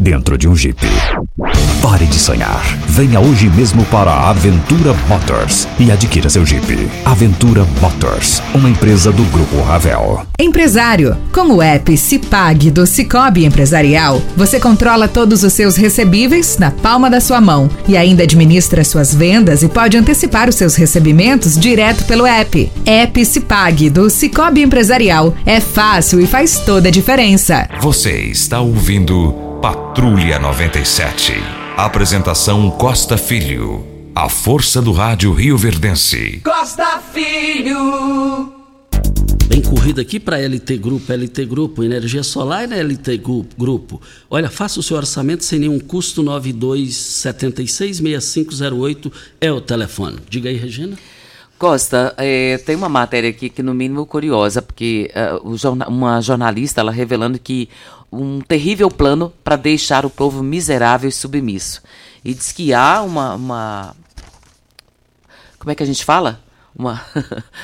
dentro de um Jeep. Pare de sonhar. Venha hoje mesmo para a Aventura Motors e adquira seu Jeep. Aventura Motors, uma empresa do Grupo Ravel. Empresário, com o app Cipag do Cicobi Empresarial, você controla todos os seus recebíveis na palma da sua mão e ainda administra suas vendas e pode antecipar os seus recebimentos direto pelo app. App Cipag do Cicobi Empresarial. É fácil e faz toda a diferença. Você está ouvindo Patrulha 97. Apresentação Costa Filho. A força do rádio Rio Verdense. Costa Filho. Bem corrida aqui para LT Grupo, LT Grupo, energia solar na LT Grupo. Olha, faça o seu orçamento sem nenhum custo, 92766508 é o telefone. Diga aí, Regina. Costa, é, tem uma matéria aqui que no mínimo curiosa, porque uh, jorna uma jornalista ela revelando que um terrível plano para deixar o povo miserável e submisso. E diz que há uma, uma como é que a gente fala? Uma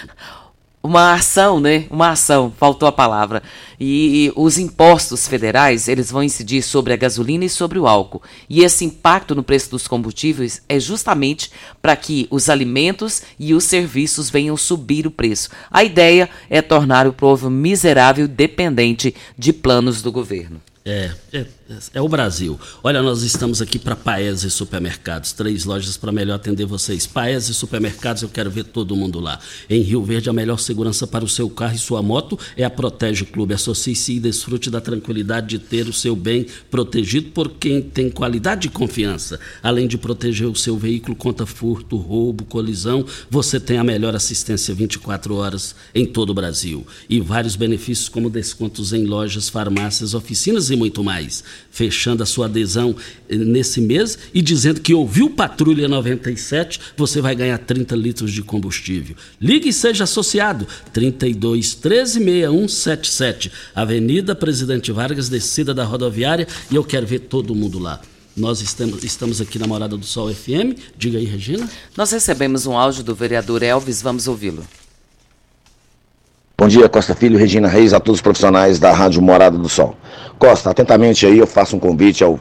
uma ação, né? Uma ação, faltou a palavra. E, e, os impostos federais, eles vão incidir sobre a gasolina e sobre o álcool. E esse impacto no preço dos combustíveis é justamente para que os alimentos e os serviços venham subir o preço. A ideia é tornar o povo miserável dependente de planos do governo. É, é, é o Brasil. Olha, nós estamos aqui para Paese Supermercados, três lojas para melhor atender vocês. Paese Supermercados, eu quero ver todo mundo lá. Em Rio Verde, a melhor segurança para o seu carro e sua moto é a Protege Clube. Associe-se e desfrute da tranquilidade de ter o seu bem protegido por quem tem qualidade e confiança. Além de proteger o seu veículo contra furto, roubo, colisão, você tem a melhor assistência 24 horas em todo o Brasil. E vários benefícios como descontos em lojas, farmácias, oficinas e muito mais. Fechando a sua adesão eh, nesse mês e dizendo que ouviu Patrulha 97, você vai ganhar 30 litros de combustível. Ligue e seja associado. 32 13 6177, Avenida Presidente Vargas, descida da rodoviária, e eu quero ver todo mundo lá. Nós estamos, estamos aqui na Morada do Sol FM. Diga aí, Regina. Nós recebemos um áudio do vereador Elvis, vamos ouvi-lo. Bom dia, Costa Filho, Regina Reis, a todos os profissionais da Rádio Morada do Sol. Costa, atentamente aí eu faço um convite ao,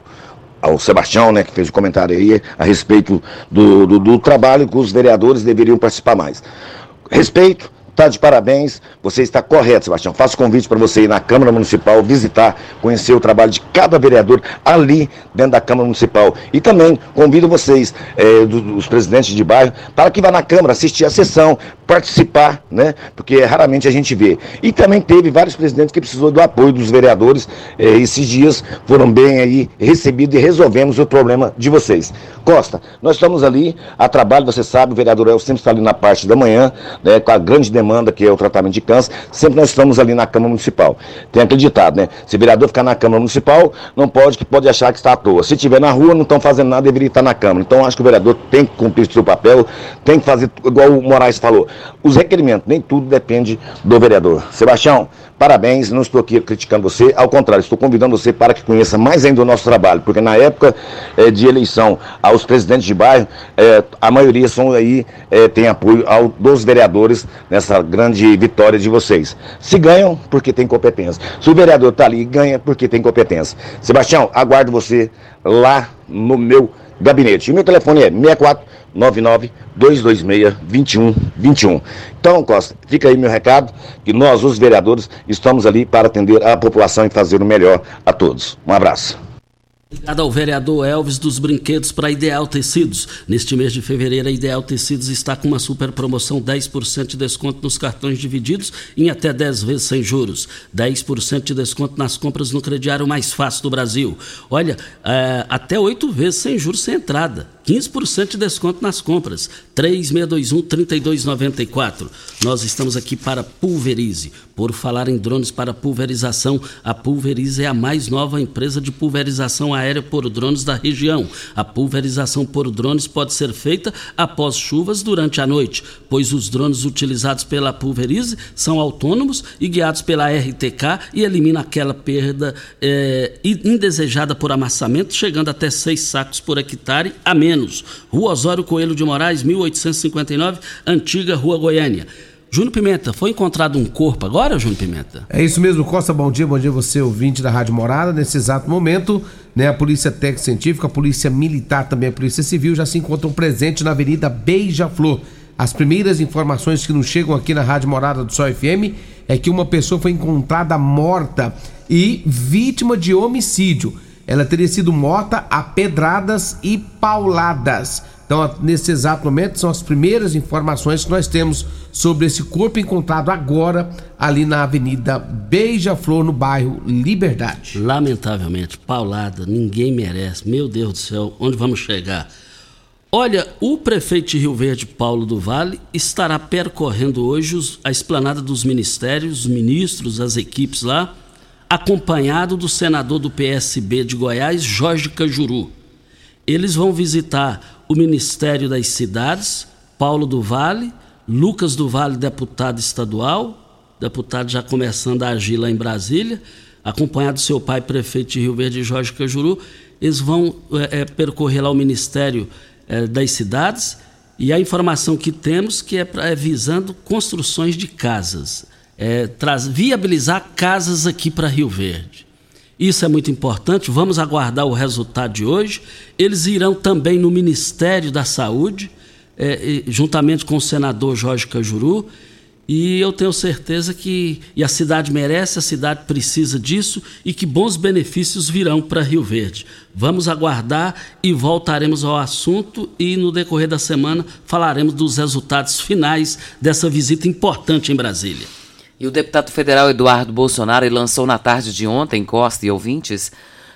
ao Sebastião, né, que fez o um comentário aí a respeito do, do, do trabalho que os vereadores deveriam participar mais. Respeito, Tá de parabéns, você está correto, Sebastião. Faço convite para você ir na Câmara Municipal, visitar, conhecer o trabalho de cada vereador ali dentro da Câmara Municipal. E também convido vocês, é, dos presidentes de bairro, para que vá na Câmara assistir a sessão, participar, né? Porque raramente a gente vê. E também teve vários presidentes que precisou do apoio dos vereadores. É, esses dias foram bem aí recebidos e resolvemos o problema de vocês. Costa, nós estamos ali a trabalho, você sabe, o vereador El sempre está ali na parte da manhã, né, com a grande demanda que é o tratamento de câncer, sempre nós estamos ali na Câmara Municipal. Tem acreditado, né? Se o vereador ficar na Câmara Municipal, não pode, que pode achar que está à toa. Se estiver na rua, não estão fazendo nada, deveria estar na Câmara. Então, acho que o vereador tem que cumprir o seu papel, tem que fazer, igual o Moraes falou, os requerimentos, nem tudo depende do vereador. Sebastião, Parabéns, não estou aqui criticando você, ao contrário, estou convidando você para que conheça mais ainda o nosso trabalho, porque na época é, de eleição aos presidentes de bairro, é, a maioria são aí, é, tem apoio ao, dos vereadores nessa grande vitória de vocês. Se ganham, porque tem competência. Se o vereador está ali, ganha porque tem competência. Sebastião, aguardo você lá no meu gabinete. E meu telefone é 64 99 226 2121. Então, Costa, fica aí meu recado, que nós, os vereadores, estamos ali para atender a população e fazer o melhor a todos. Um abraço. Obrigado ao vereador Elvis dos Brinquedos para Ideal Tecidos. Neste mês de fevereiro, a Ideal Tecidos está com uma super promoção: 10% de desconto nos cartões divididos em até 10 vezes sem juros. 10% de desconto nas compras no crediário mais fácil do Brasil. Olha, é, até 8 vezes sem juros sem entrada. 15% de desconto nas compras. 3621-3294. Nós estamos aqui para Pulverize. Por falar em drones para pulverização, a Pulverize é a mais nova empresa de pulverização aérea por drones da região. A pulverização por drones pode ser feita após chuvas durante a noite, pois os drones utilizados pela Pulverize são autônomos e guiados pela RTK e eliminam aquela perda é, indesejada por amassamento, chegando até seis sacos por hectare a menos. Rua Osório Coelho de Moraes, 1859, antiga Rua Goiânia. Júnior Pimenta, foi encontrado um corpo agora, Júnior Pimenta? É isso mesmo, Costa, bom dia, bom dia você, ouvinte da Rádio Morada. Nesse exato momento, né, a Polícia Técnica Científica, a Polícia Militar, também a Polícia Civil já se encontram presentes na Avenida Beija-Flor. As primeiras informações que nos chegam aqui na Rádio Morada do Sol FM é que uma pessoa foi encontrada morta e vítima de homicídio. Ela teria sido morta a pedradas e pauladas. Então, nesse exato momento, são as primeiras informações que nós temos sobre esse corpo encontrado agora ali na Avenida Beija-Flor, no bairro Liberdade. Lamentavelmente, paulada, ninguém merece. Meu Deus do céu, onde vamos chegar? Olha, o prefeito de Rio Verde, Paulo do Vale, estará percorrendo hoje a esplanada dos ministérios, os ministros, as equipes lá, acompanhado do senador do PSB de Goiás, Jorge Cajuru. Eles vão visitar o Ministério das Cidades, Paulo do Vale, Lucas do Vale, deputado estadual, deputado já começando a agir lá em Brasília, acompanhado do seu pai, prefeito de Rio Verde, Jorge Cajuru. Eles vão é, é, percorrer lá o Ministério é, das Cidades e a informação que temos que é, pra, é visando construções de casas, é, traz, viabilizar casas aqui para Rio Verde. Isso é muito importante. Vamos aguardar o resultado de hoje. Eles irão também no Ministério da Saúde, é, juntamente com o senador Jorge Cajuru. E eu tenho certeza que e a cidade merece, a cidade precisa disso e que bons benefícios virão para Rio Verde. Vamos aguardar e voltaremos ao assunto e no decorrer da semana falaremos dos resultados finais dessa visita importante em Brasília. E o deputado federal Eduardo Bolsonaro lançou na tarde de ontem, Costa e ouvintes,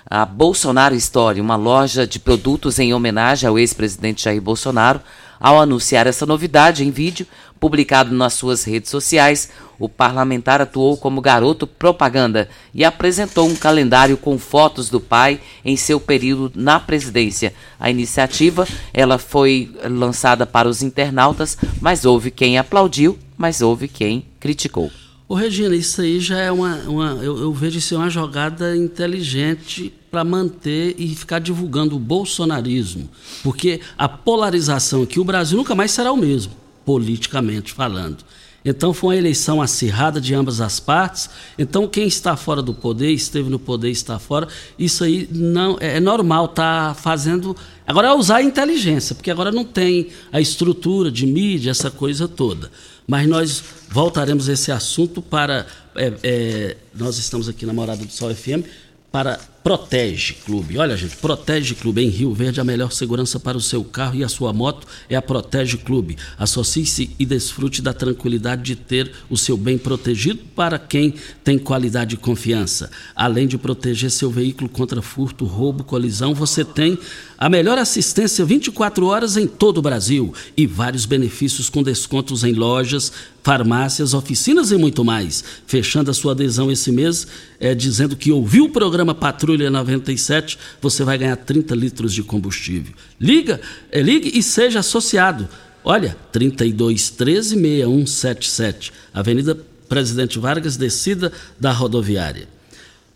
a Bolsonaro Story, uma loja de produtos em homenagem ao ex-presidente Jair Bolsonaro. Ao anunciar essa novidade em vídeo, publicado nas suas redes sociais, o parlamentar atuou como garoto propaganda e apresentou um calendário com fotos do pai em seu período na presidência. A iniciativa ela foi lançada para os internautas, mas houve quem aplaudiu, mas houve quem criticou. Ô Regina, isso aí já é uma. uma eu, eu vejo isso uma jogada inteligente para manter e ficar divulgando o bolsonarismo. Porque a polarização aqui, o Brasil nunca mais será o mesmo, politicamente falando. Então foi uma eleição acirrada de ambas as partes. Então quem está fora do poder, esteve no poder, está fora. Isso aí não é, é normal, tá fazendo. Agora é usar a inteligência, porque agora não tem a estrutura de mídia, essa coisa toda. Mas nós voltaremos a esse assunto para. É, é, nós estamos aqui na Morada do Sol FM para Protege Clube. Olha, gente, Protege Clube em Rio Verde, a melhor segurança para o seu carro e a sua moto é a Protege Clube. Associe-se e desfrute da tranquilidade de ter o seu bem protegido para quem tem qualidade e confiança. Além de proteger seu veículo contra furto, roubo, colisão, você tem a melhor assistência 24 horas em todo o Brasil e vários benefícios com descontos em lojas, farmácias, oficinas e muito mais. Fechando a sua adesão esse mês, é, dizendo que ouviu o programa Patrulha 97, você vai ganhar 30 litros de combustível. Liga, é, ligue e seja associado. Olha, 3213 6177, Avenida Presidente Vargas, descida da rodoviária.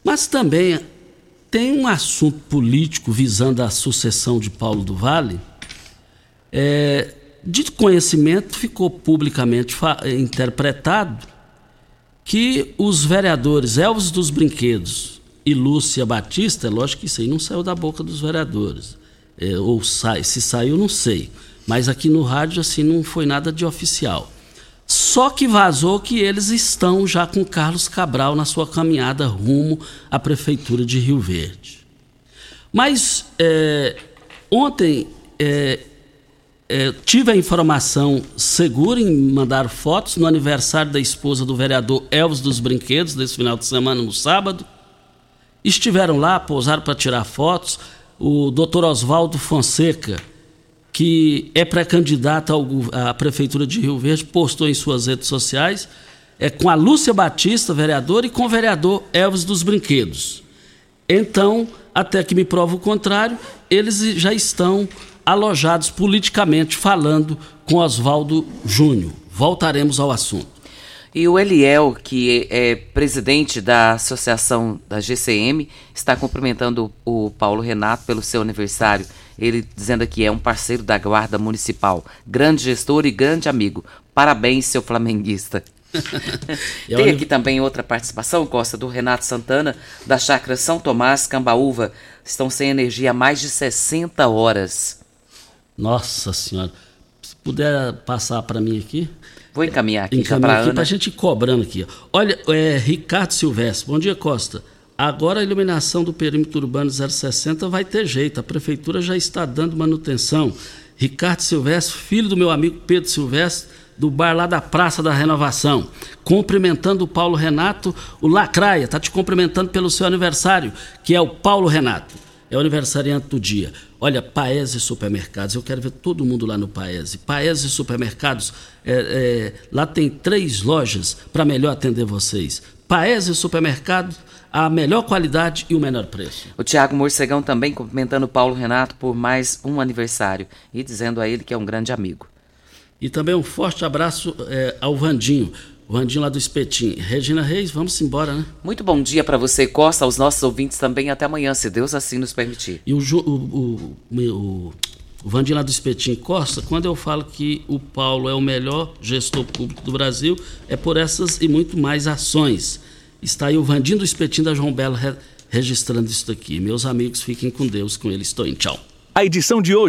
Mas também tem um assunto político visando a sucessão de Paulo do Vale. É, de conhecimento, ficou publicamente interpretado que os vereadores Elvis dos Brinquedos e Lúcia Batista, lógico que isso aí não saiu da boca dos vereadores, é, ou sai, se saiu, não sei, mas aqui no rádio assim não foi nada de oficial. Só que vazou que eles estão já com Carlos Cabral na sua caminhada rumo à Prefeitura de Rio Verde. Mas é, ontem é, é, tive a informação segura em mandar fotos no aniversário da esposa do vereador Elvis dos Brinquedos, desse final de semana, no sábado. Estiveram lá, pousaram para tirar fotos. O doutor Oswaldo Fonseca, que é pré-candidato à Prefeitura de Rio Verde, postou em suas redes sociais, é com a Lúcia Batista, vereadora, e com o vereador Elvis dos Brinquedos. Então, até que me prova o contrário, eles já estão alojados politicamente falando com Oswaldo Júnior. Voltaremos ao assunto. E o Eliel, que é presidente da associação da GCM, está cumprimentando o Paulo Renato pelo seu aniversário. Ele dizendo aqui é um parceiro da Guarda Municipal, grande gestor e grande amigo. Parabéns, seu flamenguista. Tem aqui também outra participação, Costa, do Renato Santana, da Chácara São Tomás, Cambaúva. Estão sem energia há mais de 60 horas. Nossa Senhora. Se puder passar para mim aqui. Vou encaminhar aqui Encaminha para aqui Ana. pra gente ir cobrando aqui. Olha, é, Ricardo Silvestre. Bom dia, Costa. Agora a iluminação do perímetro urbano 060 vai ter jeito. A prefeitura já está dando manutenção. Ricardo Silvestre, filho do meu amigo Pedro Silvestre, do bar lá da Praça da Renovação. Cumprimentando o Paulo Renato, o Lacraia, tá te cumprimentando pelo seu aniversário, que é o Paulo Renato. É o aniversariante do dia. Olha, Paese Supermercados, eu quero ver todo mundo lá no Paese. Paese Supermercados, é, é, lá tem três lojas para melhor atender vocês. Paese Supermercados, a melhor qualidade e o menor preço. O Tiago Morcegão também cumprimentando o Paulo Renato por mais um aniversário e dizendo a ele que é um grande amigo. E também um forte abraço é, ao Vandinho. O Vandinho lá do Espetim. Regina Reis, vamos embora, né? Muito bom dia para você, Costa, aos nossos ouvintes também. Até amanhã, se Deus assim nos permitir. E o, Ju- o, o, o, o Vandinho lá do Espetim Costa, quando eu falo que o Paulo é o melhor gestor público do Brasil, é por essas e muito mais ações. Está aí o Vandinho do Espetim da João Belo re- registrando isso daqui. Meus amigos, fiquem com Deus, com ele estou em tchau. A edição de hoje